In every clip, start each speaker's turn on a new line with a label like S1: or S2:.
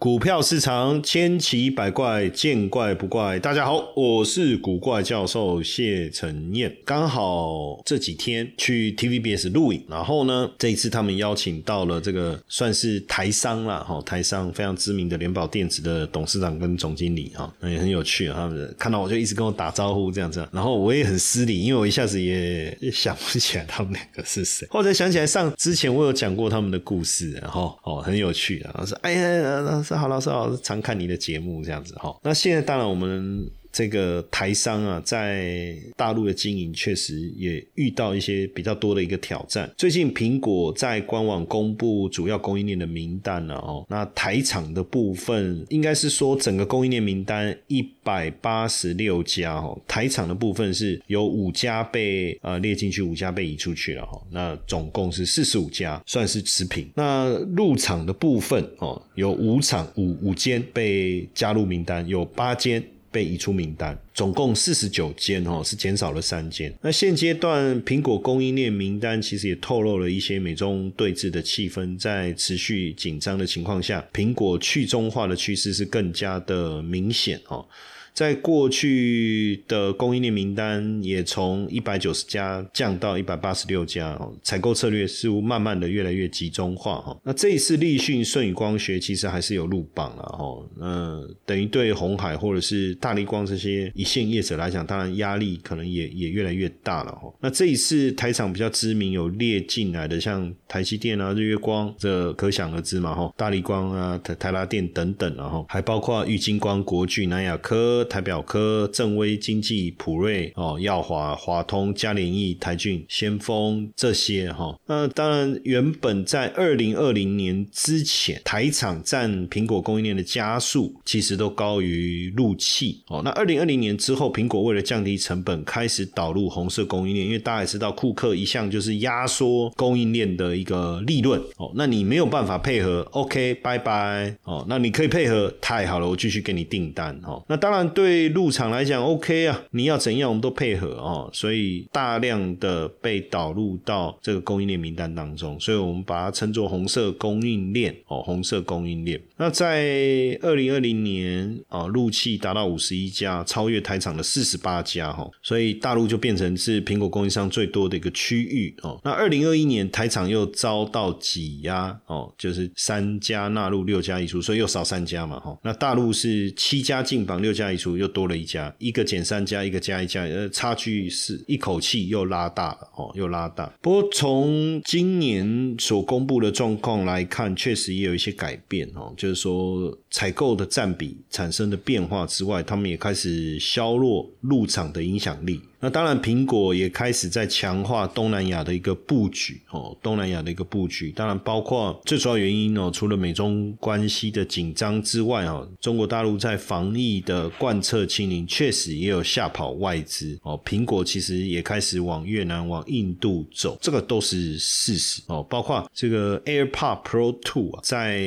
S1: 股票市场千奇百怪，见怪不怪。大家好，我是古怪教授谢承彦。刚好这几天去 TVBS 录影，然后呢，这一次他们邀请到了这个算是台商啦，哈，台商非常知名的联保电子的董事长跟总经理，哈，那也很有趣。他们看到我就一直跟我打招呼，这样子。然后我也很失礼，因为我一下子也想不起来他们两个是谁。后来想起来，上之前我有讲过他们的故事，然后哦，很有趣啊。说哎呀。好，老师好，常看你的节目这样子哈。那现在当然我们。这个台商啊，在大陆的经营确实也遇到一些比较多的一个挑战。最近苹果在官网公布主要供应链的名单了哦。那台厂的部分，应该是说整个供应链名单一百八十六家哦，台厂的部分是有五家被呃列进去，五家被移出去了哈。那总共是四十五家，算是持平。那入场的部分哦，有五场五五间被加入名单，有八间。被移出名单，总共四十九间哦，是减少了三间。那现阶段苹果供应链名单其实也透露了一些美中对峙的气氛，在持续紧张的情况下，苹果去中化的趋势是更加的明显哦。在过去的供应链名单也从一百九十家降到一百八十六家，采购策略似乎慢慢的越来越集中化哈。那这一次立讯、顺宇光学其实还是有入榜了哈。那等于对红海或者是大力光这些一线业者来讲，当然压力可能也也越来越大了哈。那这一次台厂比较知名有列进来的，像台积电啊、日月光，这可想而知嘛哈。大力光啊、台台拉电等等然后还包括玉金光、国巨、南亚科。台表科、正威经济、普瑞、哦、耀华、华通、嘉联益、台骏、先锋这些哈，那当然原本在二零二零年之前，台厂占苹果供应链的加速其实都高于陆器哦。那二零二零年之后，苹果为了降低成本，开始导入红色供应链，因为大家也知道，库克一向就是压缩供应链的一个利润哦。那你没有办法配合，OK，拜拜哦。那你可以配合，太好了，我继续给你订单哦。那当然。对入场来讲，OK 啊，你要怎样我们都配合哦，所以大量的被导入到这个供应链名单当中，所以我们把它称作红色供应链哦，红色供应链。那在二零二零年啊，入气达到五十一家，超越台厂的四十八家哈，所以大陆就变成是苹果供应商最多的一个区域哦。那二零二一年台厂又遭到挤压哦，就是三家纳入六家移出，所以又少三家嘛哈。那大陆是七家进榜，六家移。数又多了一家，一个减三家，一个加一家，呃，差距是一口气又拉大了哦，又拉大。不过从今年所公布的状况来看，确实也有一些改变哦，就是说采购的占比产生的变化之外，他们也开始削弱入场的影响力。那当然，苹果也开始在强化东南亚的一个布局哦，东南亚的一个布局。当然，包括最主要原因哦，除了美中关系的紧张之外哦，中国大陆在防疫的贯彻清零，确实也有吓跑外资哦。苹果其实也开始往越南、往印度走，这个都是事实哦。包括这个 AirPod Pro Two 啊，在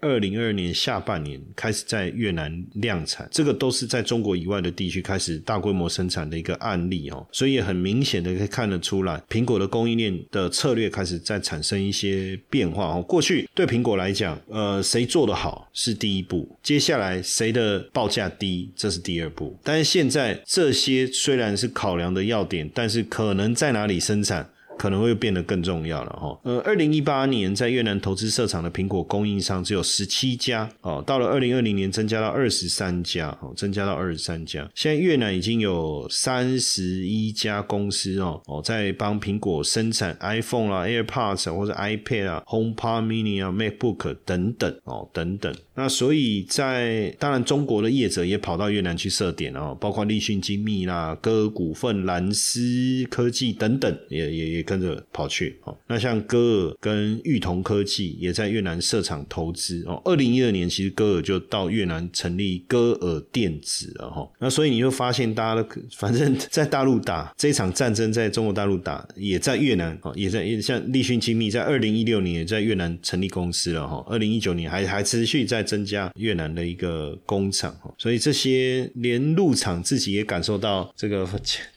S1: 二零二二年下半年开始在越南量产，这个都是在中国以外的地区开始大规模生产的一个案例哦，所以也很明显的可以看得出来，苹果的供应链的策略开始在产生一些变化哦。过去对苹果来讲，呃，谁做的好是第一步，接下来谁的报价低，这是第二步。但是现在这些虽然是考量的要点，但是可能在哪里生产？可能会变得更重要了哈。呃，二零一八年在越南投资设厂的苹果供应商只有十七家哦，到了二零二零年增加到二十三家哦，增加到二十三家。现在越南已经有三十一家公司哦哦，在帮苹果生产 iPhone 啦、AirPods 或者 iPad 啊、HomePod Mini 啊、MacBook 等等哦等等。那所以在当然中国的业者也跑到越南去设点哦，包括立讯精密啦、歌股份、蓝思科技等等，也也也。跟着跑去哦。那像歌尔跟裕同科技也在越南设厂投资哦。二零一二年其实歌尔就到越南成立歌尔电子了哈。那所以你就发现大家都 反正在大陆打这场战争，在中国大陆打，也在越南哦，也在也像立讯精密在二零一六年也在越南成立公司了哈。二零一九年还还持续在增加越南的一个工厂哦。所以这些连入场自己也感受到这个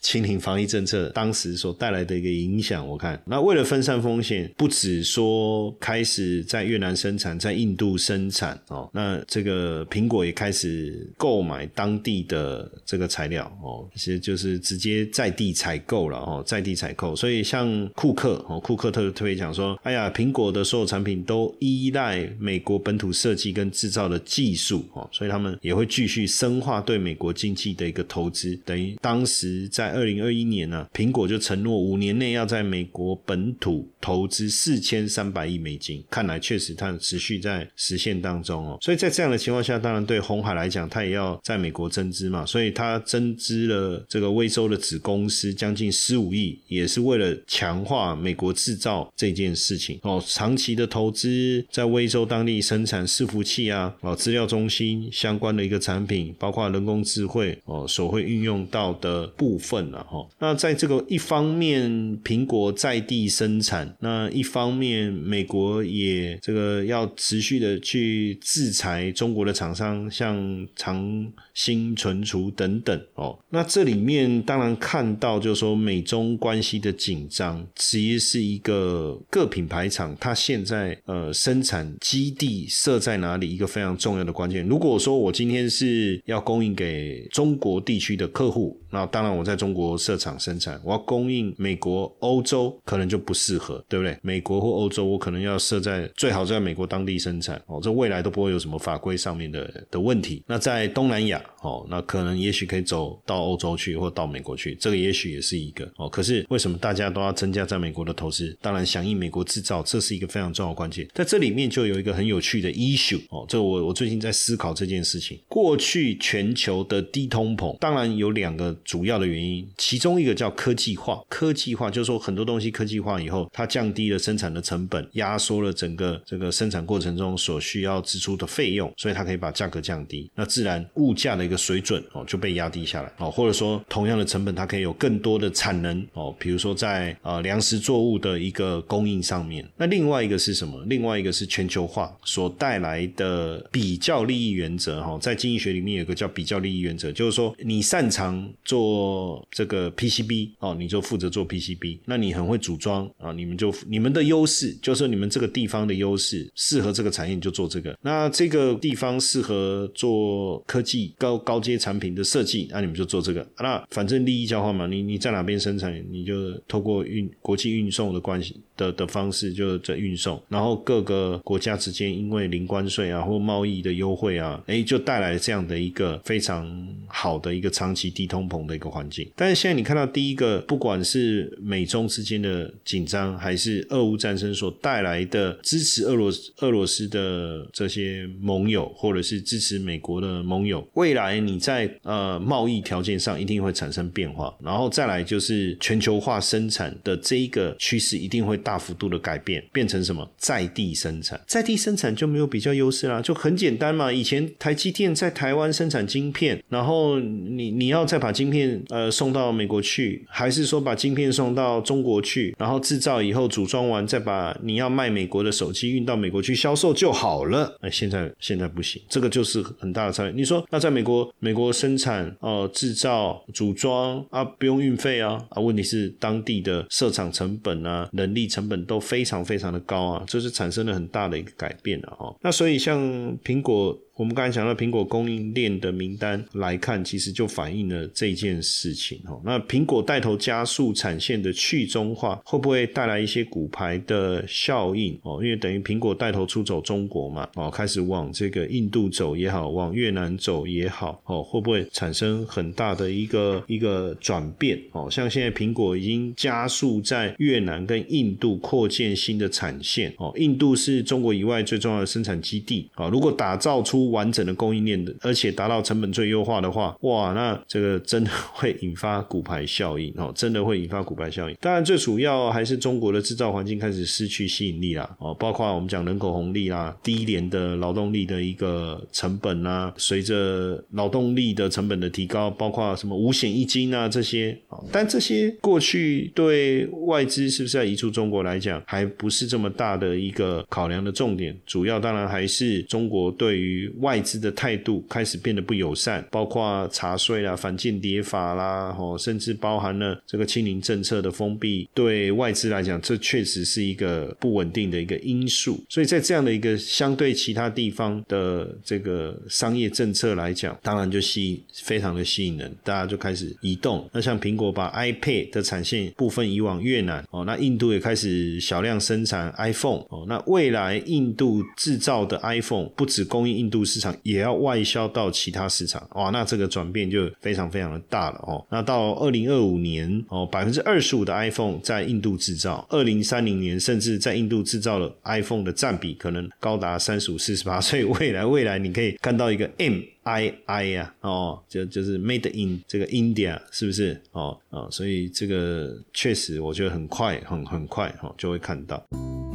S1: 清零防疫政策当时所带来的一个影响。我看那为了分散风险，不止说开始在越南生产，在印度生产哦。那这个苹果也开始购买当地的这个材料哦，其实就是直接在地采购了哦，在地采购。所以像库克哦，库克特特别讲说，哎呀，苹果的所有产品都依赖美国本土设计跟制造的技术哦，所以他们也会继续深化对美国经济的一个投资。等于当时在二零二一年呢，苹果就承诺五年内要在美国本土投资四千三百亿美金。看来确实它持续在实现当中哦。所以在这样的情况下，当然对红海来讲，它也要在美国增资嘛，所以它增资了这个威州的子公司将近十五亿，也是为了强化美国制造这件事情哦。长期的投资在威州当地生产伺服器啊，哦，资料中心相关的一个产品，包括人工智慧哦，所会运用到的部分了哈。那在这个一方面，苹国在地生产，那一方面美国也这个要持续的去制裁中国的厂商，像长兴存储等等哦。那这里面当然看到，就是说美中关系的紧张，其实是一个各品牌厂它现在呃生产基地设在哪里一个非常重要的关键。如果说我今天是要供应给中国地区的客户，那当然我在中国设厂生产，我要供应美国、欧洲可能就不适合，对不对？美国或欧洲我可能要设在最好在美国当地生产哦，这未来都不会有什么法规上面的的问题。那在东南亚哦，那可能也许可以走到欧洲去或到美国去，这个也许也是一个哦。可是为什么大家都要增加在美国的投资？当然响应美国制造，这是一个非常重要的关键。在这里面就有一个很有趣的 issue 哦，这我我最近在思考这件事情。过去全球的低通膨，当然有两个主要的原因，其中一个叫科技化。科技化就是说很多东西科技化以后，它降低了生产的成本，压缩了整个这个生产过程中所需要支出的费用，所以它可以把价格降低。那自然物价的一个水准哦就被压低下来哦，或者说同样的成本，它可以有更多的产能哦，比如说在呃粮食作物的一个供应上面。那另外一个是什么？另外一个是全球化所带来的比较利益原则哈，在经济学里面有个叫比较利益原则，就是说你擅长做这个 PCB 哦，你就负责做 PCB。那你很会组装啊，你们就你们的优势就是你们这个地方的优势，适合这个产业你就做这个。那这个地方适合做科技高高阶产品的设计，那你们就做这个。那反正利益交换嘛，你你在哪边生产，你就透过运国际运送的关系的的方式就在运送，然后各个国家之间因为零关税啊或贸易的优惠啊，哎，就带来这样的一个非常好的一个长期低通膨的一个环境。但是现在你看到第一个，不管是美中之间的紧张，还是俄乌战争所带来的支持俄罗斯俄罗斯的这些盟友，或者是支持美国的盟友，未来你在呃贸易条件上一定会产生变化。然后再来就是全球化生产的这一个趋势一定会大幅度的改变，变成什么在地生产，在地生产就没有比较优势啦，就很简单嘛。以前台积电在台湾生产晶片，然后你你要再把晶片呃送到美国去，还是说把晶片送到中国去，然后制造以后组装完再把你要卖美国的手机运到美国去销售就好了？哎，现在现在不行，这个就是很大的差别。你说那在美国美国生产哦制造组装啊不用运费啊啊，问题是当地的设厂成本啊人力成本都非常非常的高啊，这是产生了很大的一个改变了哈。那所以像苹果。我们刚才讲到苹果供应链的名单来看，其实就反映了这件事情哦。那苹果带头加速产线的去中化，会不会带来一些股牌的效应哦？因为等于苹果带头出走中国嘛，哦，开始往这个印度走也好，往越南走也好，哦，会不会产生很大的一个一个转变哦？像现在苹果已经加速在越南跟印度扩建新的产线哦。印度是中国以外最重要的生产基地啊。如果打造出完整的供应链的，而且达到成本最优化的话，哇，那这个真的会引发股牌效应哦，真的会引发股牌效应。当然，最主要还是中国的制造环境开始失去吸引力啦哦，包括我们讲人口红利啦，低廉的劳动力的一个成本啊，随着劳动力的成本的提高，包括什么五险一金啊这些啊，但这些过去对外资是不是要移出中国来讲，还不是这么大的一个考量的重点，主要当然还是中国对于外资的态度开始变得不友善，包括查税啦、反间谍法啦，哦，甚至包含了这个清零政策的封闭，对外资来讲，这确实是一个不稳定的一个因素。所以在这样的一个相对其他地方的这个商业政策来讲，当然就吸引非常的吸引人，大家就开始移动。那像苹果把 iPad 的产线部分移往越南，哦，那印度也开始小量生产 iPhone，哦，那未来印度制造的 iPhone 不止供应印度市场，也要外销到其他市场，哇，那这个转变就非常非常的大了哦。那到二零二五年，哦，百分之二十五的 iPhone 在印度制造，二零三零年甚至在印度制造了 iPhone 的占比可能高达三十五、四十八，所以未来未来你可以看到一个 M。I I 呀，哦，就就是 Made in 这个 India 是不是？哦哦，所以这个确实我觉得很快，很很快，哦，就会看到。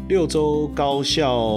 S1: 六周高效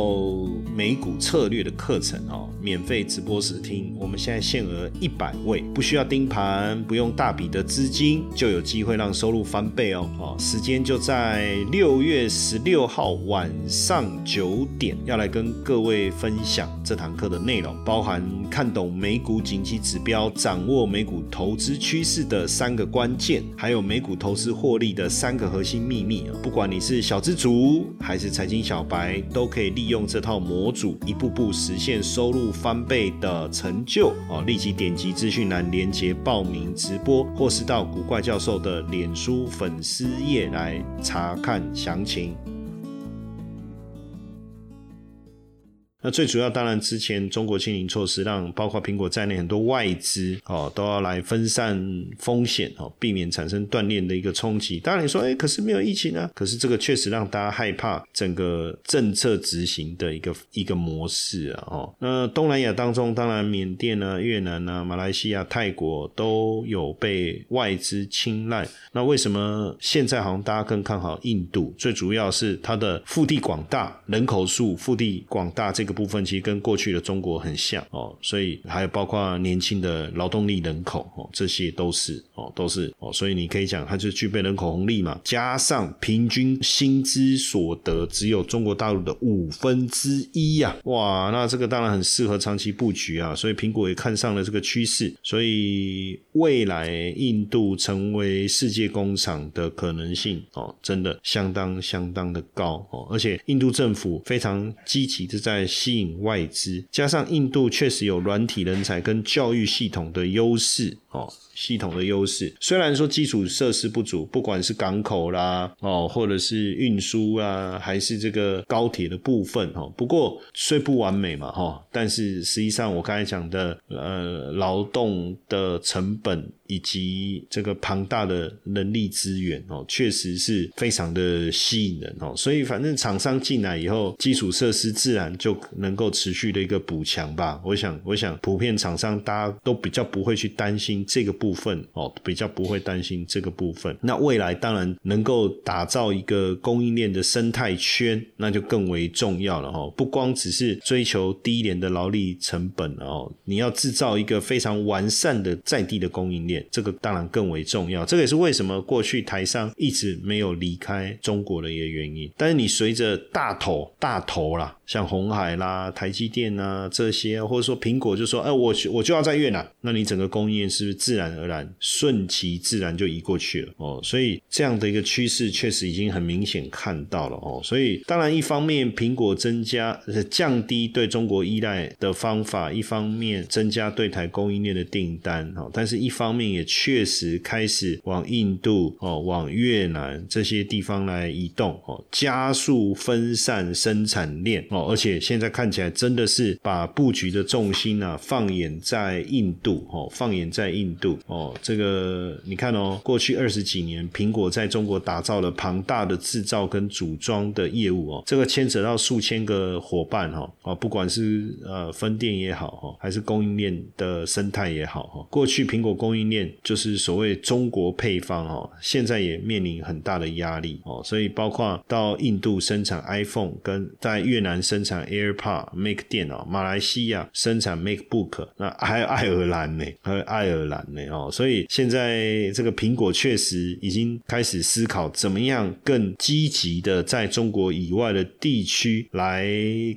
S1: 美股策略的课程哦，免费直播试听，我们现在限额一百位，不需要盯盘，不用大笔的资金，就有机会让收入翻倍哦。哦，时间就在六月十六号晚上九点，要来跟各位分享这堂课的内容，包含看懂美股景气指标，掌握美股投资趋势的三个关键，还有美股投资获利的三个核心秘密啊。不管你是小资族还是财经小白都可以利用这套模组，一步步实现收入翻倍的成就哦！立即点击资讯栏连接报名直播，或是到古怪教授的脸书粉丝页来查看详情。那最主要当然，之前中国清零措施让包括苹果在内很多外资哦都要来分散风险哦，避免产生断链的一个冲击。当然你说，哎，可是没有疫情啊，可是这个确实让大家害怕整个政策执行的一个一个模式啊。哦，那东南亚当中，当然缅甸啊、越南啊、马来西亚、泰国都有被外资青睐。那为什么现在好像大家更看好印度？最主要是它的腹地广大，人口数腹地广大这。部分其实跟过去的中国很像哦，所以还有包括年轻的劳动力人口哦，这些都是哦，都是哦，所以你可以讲它就具备人口红利嘛，加上平均薪资所得只有中国大陆的五分之一呀，哇，那这个当然很适合长期布局啊，所以苹果也看上了这个趋势，所以未来印度成为世界工厂的可能性哦，真的相当相当的高哦，而且印度政府非常积极的在。吸引外资，加上印度确实有软体人才跟教育系统的优势哦。系统的优势，虽然说基础设施不足，不管是港口啦，哦，或者是运输啊，还是这个高铁的部分，哈，不过虽不完美嘛，哈，但是实际上我刚才讲的，呃，劳动的成本以及这个庞大的人力资源，哦，确实是非常的吸引人，哦，所以反正厂商进来以后，基础设施自然就能够持续的一个补强吧。我想，我想普遍厂商大家都比较不会去担心这个部。分哦，比较不会担心这个部分。那未来当然能够打造一个供应链的生态圈，那就更为重要了哈。不光只是追求低廉的劳力成本哦，你要制造一个非常完善的在地的供应链，这个当然更为重要。这个也是为什么过去台商一直没有离开中国的一个原因。但是你随着大头大头啦，像红海啦、台积电啊这些，或者说苹果就说，哎，我我就要在越南，那你整个供应链是不是自然？而然顺其自然就移过去了哦，所以这样的一个趋势确实已经很明显看到了哦，所以当然一方面苹果增加降低对中国依赖的方法，一方面增加对台供应链的订单哦，但是一方面也确实开始往印度哦、往越南这些地方来移动哦，加速分散生产链哦，而且现在看起来真的是把布局的重心啊放眼在印度哦，放眼在印度哦，这个你看哦，过去二十几年，苹果在中国打造了庞大的制造跟组装的业务哦，这个牵扯到数千个伙伴哈哦，不管是呃分店也好哈，还是供应链的生态也好哈，过去苹果供应链就是所谓中国配方哦，现在也面临很大的压力哦，所以包括到印度生产 iPhone，跟在越南生产 AirPod、Mac 电脑，马来西亚生产 MacBook，那还有爱尔兰呢，还有爱尔兰呢哦，所以现在这个苹果确实已经开始思考怎么样更积极的在中国以外的地区来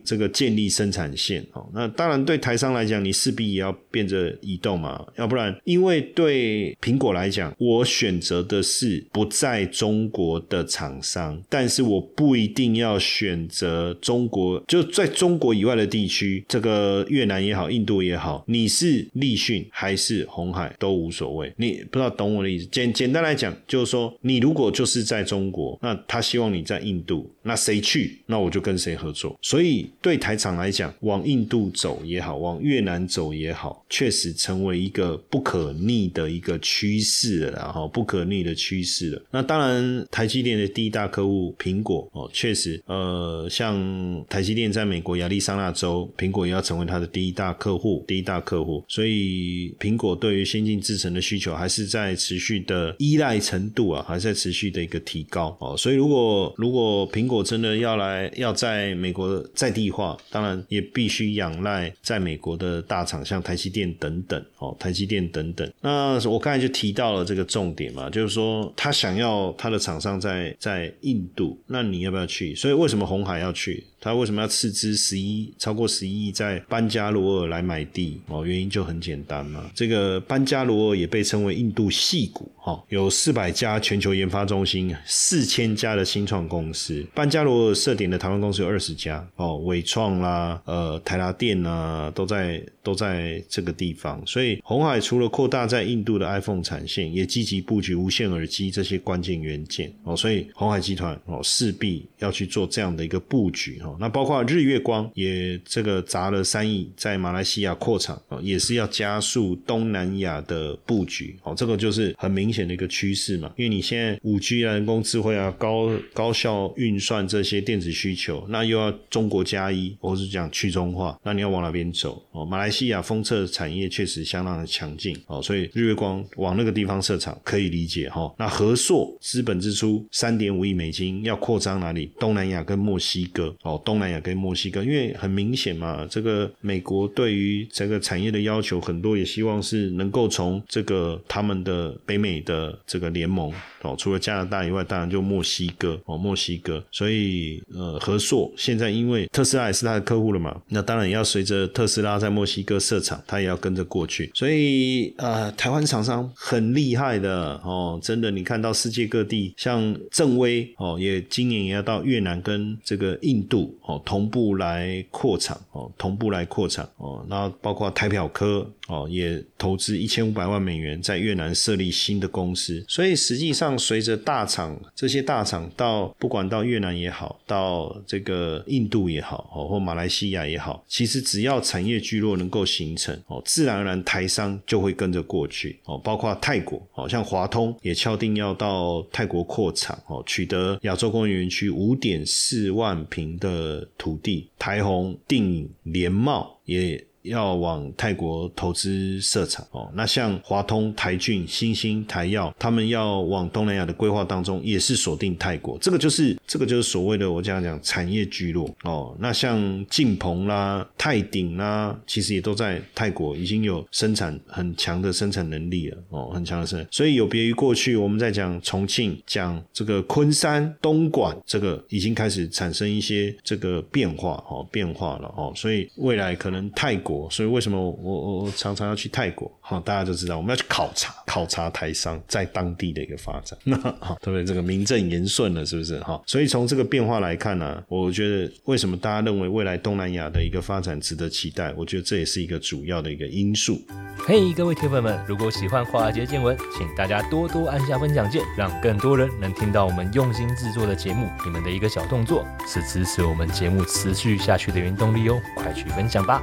S1: 这个建立生产线哦，那当然对台商来讲，你势必也要变着移动嘛，要不然因为对苹果来讲，我选择的是不在中国的厂商，但是我不一定要选择中国，就在中国以外的地区，这个越南也好，印度也好，你是立讯还是红海都无所谓，你不知道懂我的意思？简简单来讲，就是说你如果就是在中国，那他希望你在印度，那谁去，那我就跟谁合作。所以对台厂来讲，往印度走也好，往越南走也好，确实成为一个不可逆的一个趋势了，然后不可逆的趋势了。那当然，台积电的第一大客户苹果哦，确实，呃，像台积电在美国亚利桑那州，苹果也要成为它的第一大客户，第一大客户。所以苹果对于先进制程的需求还是在持续的依赖程度啊，还是在持续的一个提高哦。所以如果如果苹果真的要来要在美国在地化，当然也必须仰赖在美国的大厂，像台积电 等等哦，台积电等等。那我刚才就提到了这个重点嘛，就是说他想要他的厂商在在印度，那你要不要去？所以为什么红海要去？他为什么要斥资十一超过十一亿在班加罗尔来买地？哦，原因就很简单嘛。这个班加罗尔也被称为印度戏谷，哈，有四百家全球研发中心，四千家的新创公司。班加罗尔设点的台湾公司有二十家，哦，伟创啦，呃，台达电啊，都在都在这个地方。所以红海除了扩大在印度的 iPhone 产线，也积极布局无线耳机这些关键元件。哦，所以红海集团哦势必要去做这样的一个布局，哈。那包括日月光也这个砸了三亿在马来西亚扩厂啊，也是要加速东南亚的布局哦，这个就是很明显的一个趋势嘛。因为你现在五 G 啊、人工智慧啊、高高效运算这些电子需求，那又要中国加一，或是讲去中化，那你要往哪边走哦？马来西亚封测产业确实相当的强劲哦，所以日月光往那个地方设厂可以理解哈。那和硕资本支出三点五亿美金，要扩张哪里？东南亚跟墨西哥哦。东南亚跟墨西哥，因为很明显嘛，这个美国对于这个产业的要求很多，也希望是能够从这个他们的北美的这个联盟哦，除了加拿大以外，当然就墨西哥哦，墨西哥。所以呃，和硕现在因为特斯拉也是他的客户了嘛，那当然也要随着特斯拉在墨西哥设厂，他也要跟着过去。所以呃，台湾厂商很厉害的哦，真的，你看到世界各地，像正威哦，也今年也要到越南跟这个印度。哦，同步来扩产哦，同步来扩产哦，那包括台表科哦，也投资一千五百万美元在越南设立新的公司。所以实际上，随着大厂这些大厂到不管到越南也好，到这个印度也好哦，或马来西亚也好，其实只要产业聚落能够形成哦，自然而然台商就会跟着过去哦。包括泰国哦，像华通也敲定要到泰国扩厂哦，取得亚洲工业园区五点四万平的。的土地，台红、定、联茂也。要往泰国投资设厂哦，那像华通、台骏、新兴、台药，他们要往东南亚的规划当中，也是锁定泰国。这个就是这个就是所谓的我这样讲产业聚落哦。那像晋鹏啦、泰鼎啦，其实也都在泰国已经有生产很强的生产能力了哦，很强的生产。所以有别于过去我们在讲重庆、讲这个昆山、东莞，这个已经开始产生一些这个变化哦，变化了哦。所以未来可能泰国。所以为什么我我我常常要去泰国？好，大家就知道我们要去考察考察台商在当地的一个发展，那 好，对不对？这个名正言顺了，是不是？哈，所以从这个变化来看呢，我觉得为什么大家认为未来东南亚的一个发展值得期待？我觉得这也是一个主要的一个因素。
S2: 嘿，各位铁粉们，如果喜欢华尔街见闻，请大家多多按下分享键，让更多人能听到我们用心制作的节目。你们的一个小动作，是支持我们节目持续下去的原动力哦，快去分享吧！